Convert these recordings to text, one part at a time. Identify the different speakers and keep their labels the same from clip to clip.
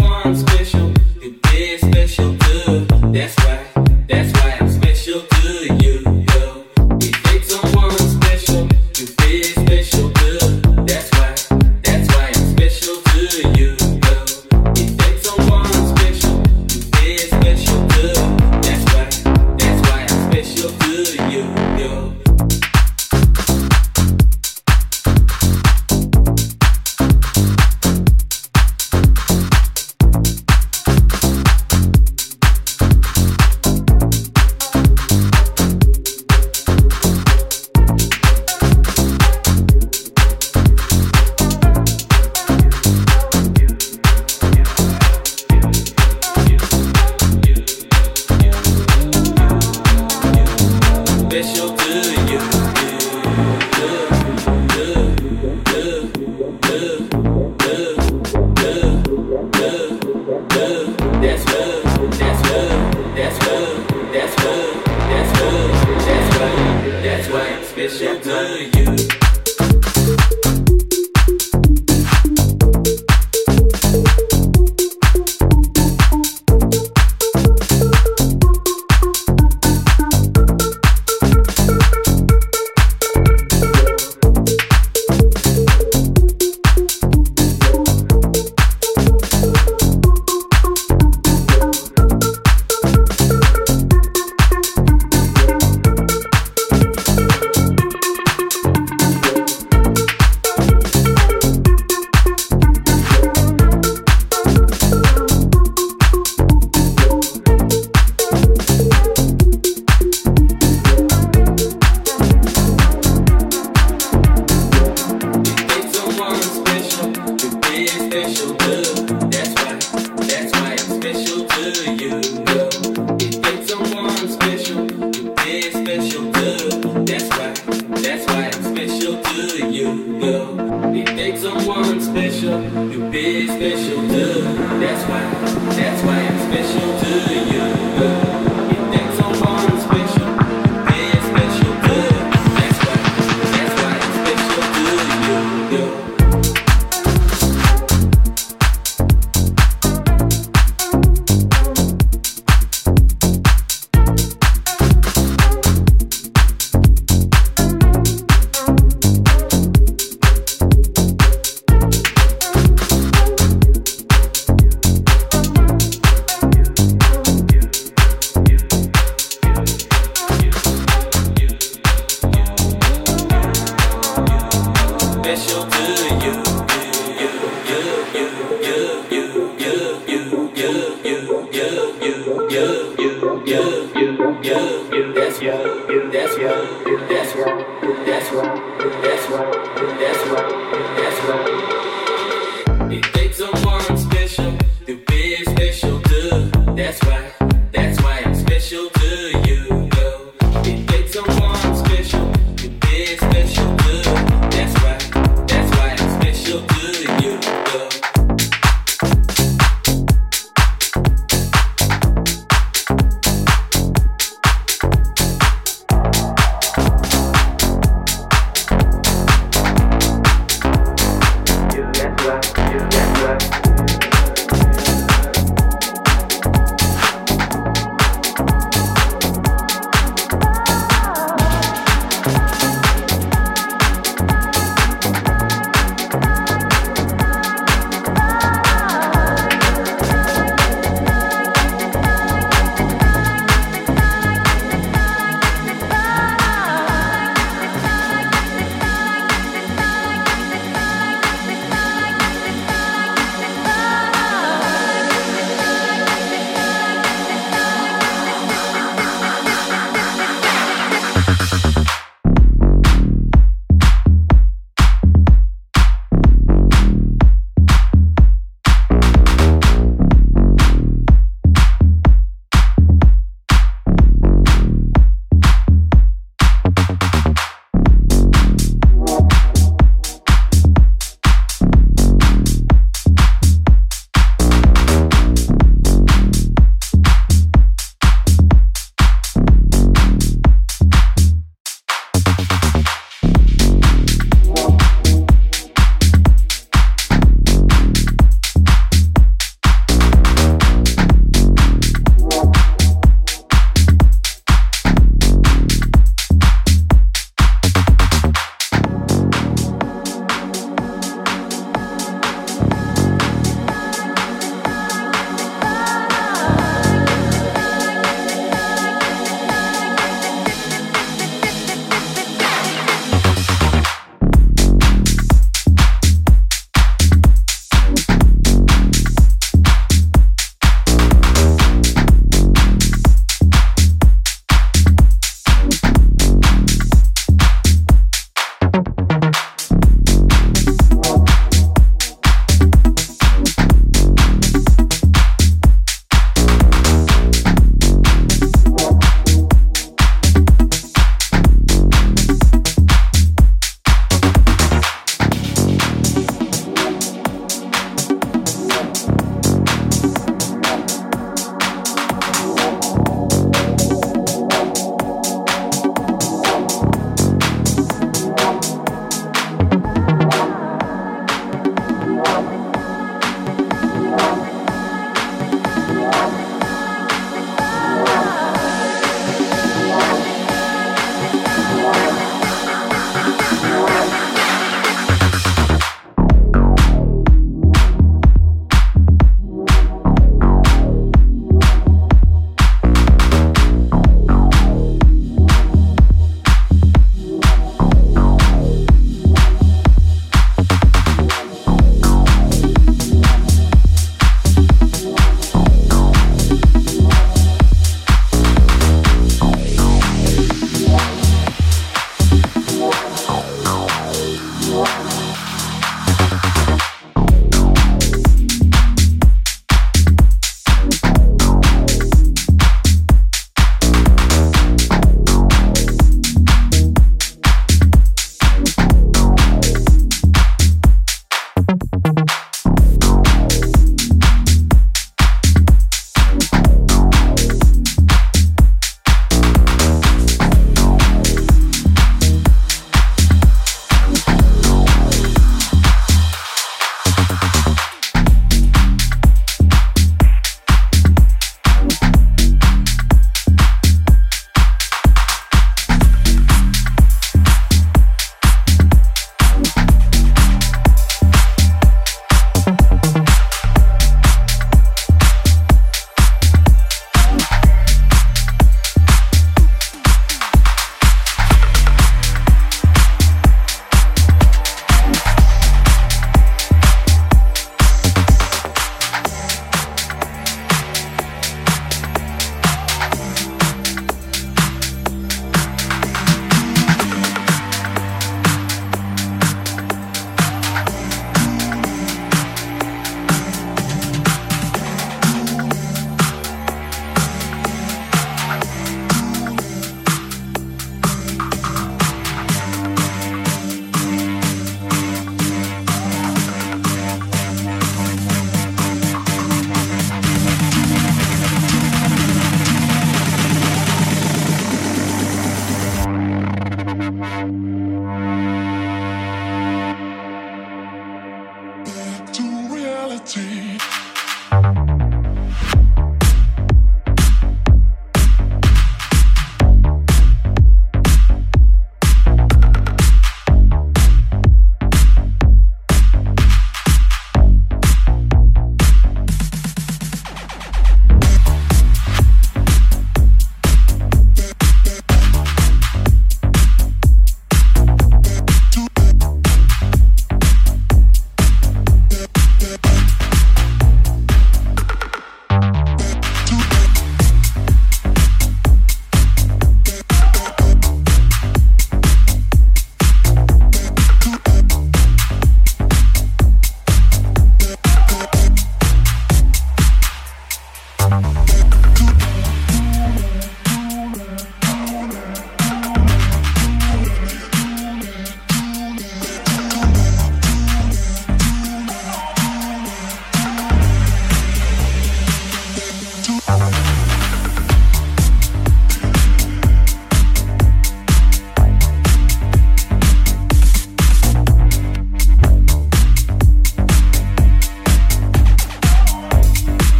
Speaker 1: one special, the day special.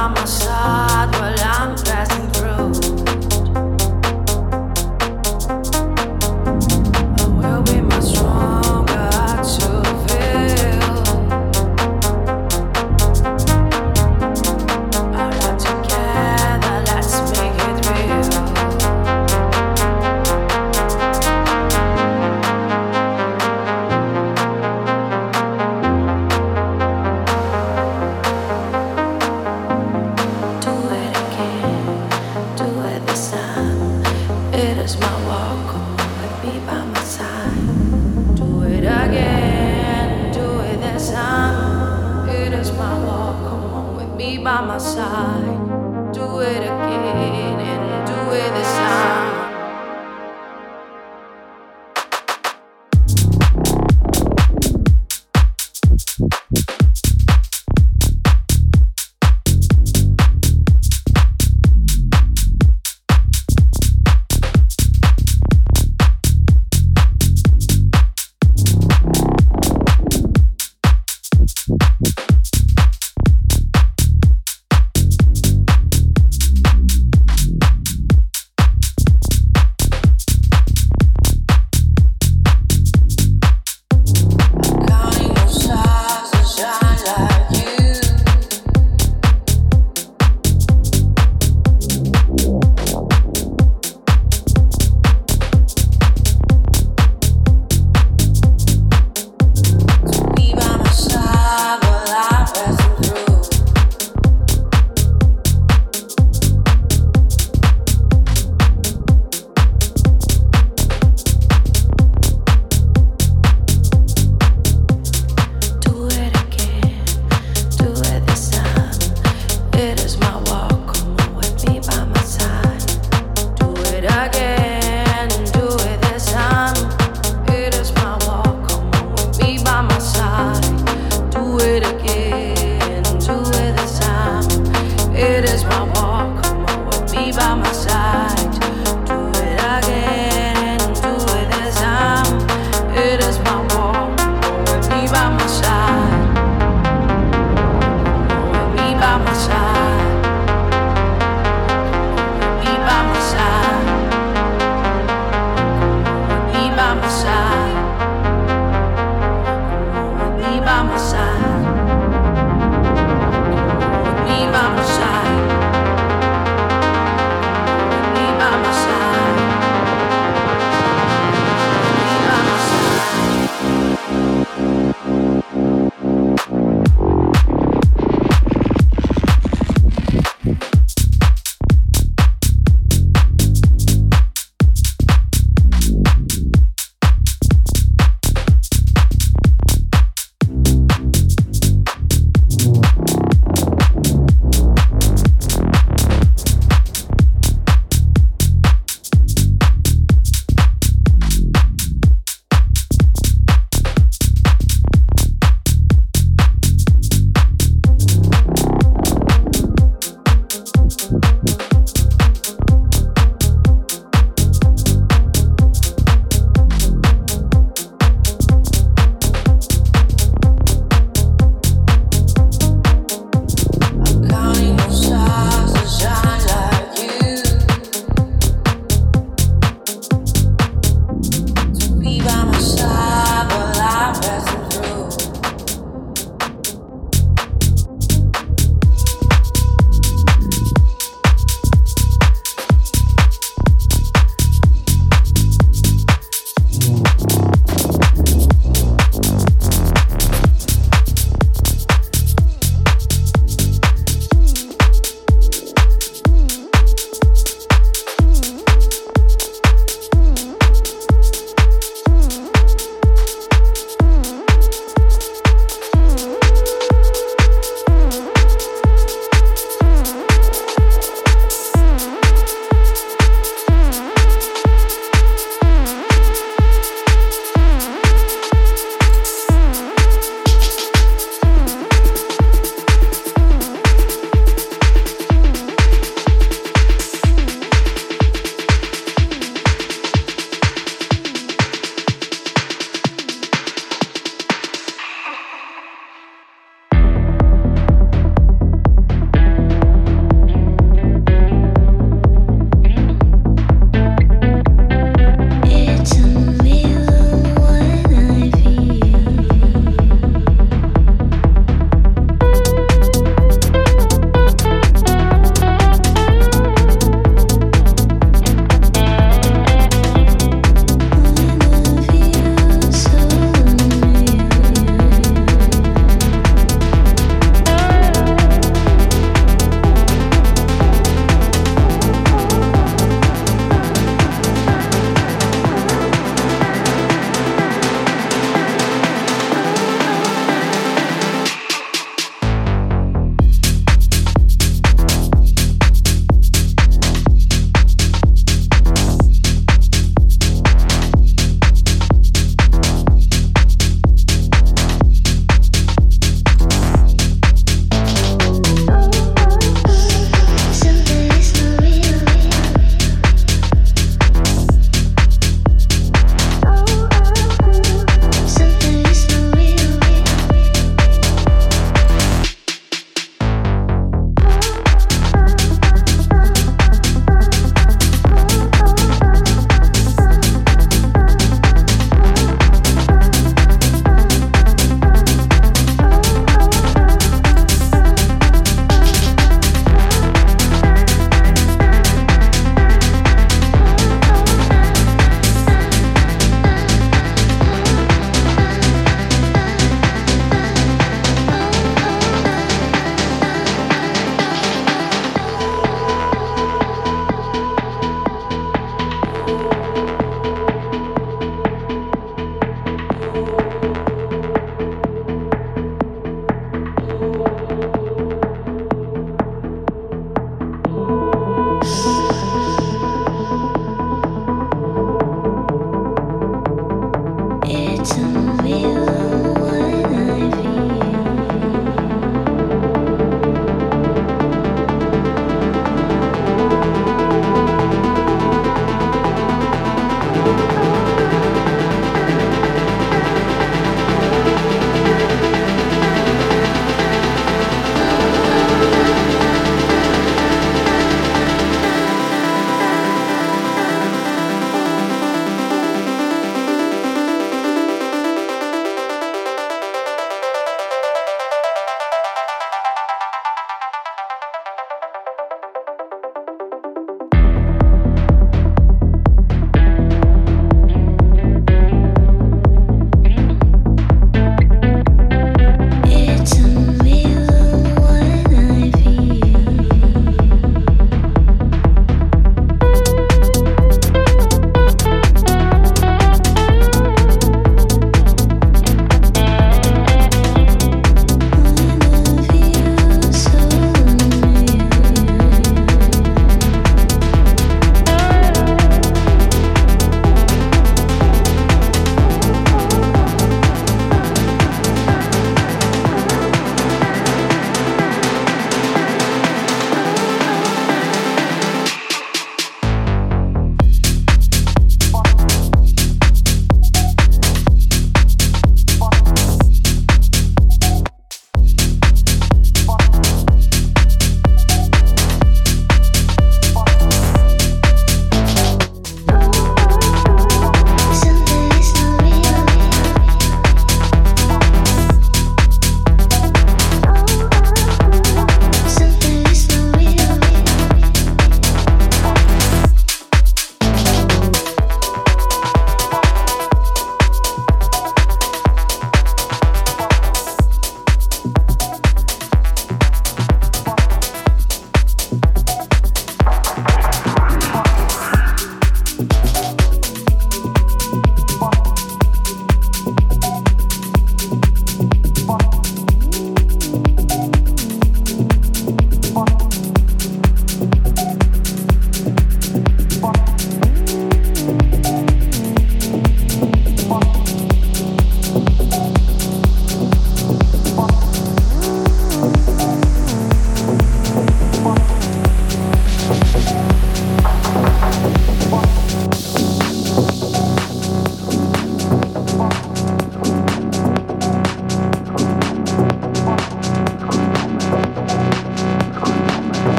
Speaker 1: I'm a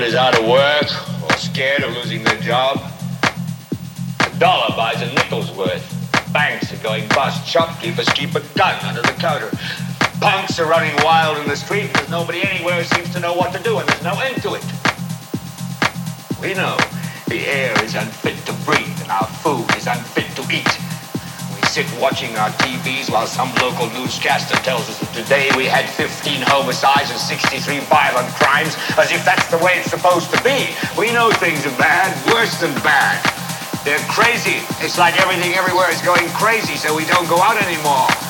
Speaker 1: Everybody's out of work or scared of losing their job. A dollar buys a nickel's worth. Banks are going bust. Shopkeepers keep a gun under the counter. Punks are running wild in the street because nobody anywhere seems to know what to do and there's no end to it. We know the air is unfit sit watching our TVs while some local newscaster tells us that today we had 15 homicides and 63 violent crimes as if that's the way it's supposed to be. We know things are bad, worse than bad. They're crazy. It's like everything everywhere is going crazy, so we don't go out anymore.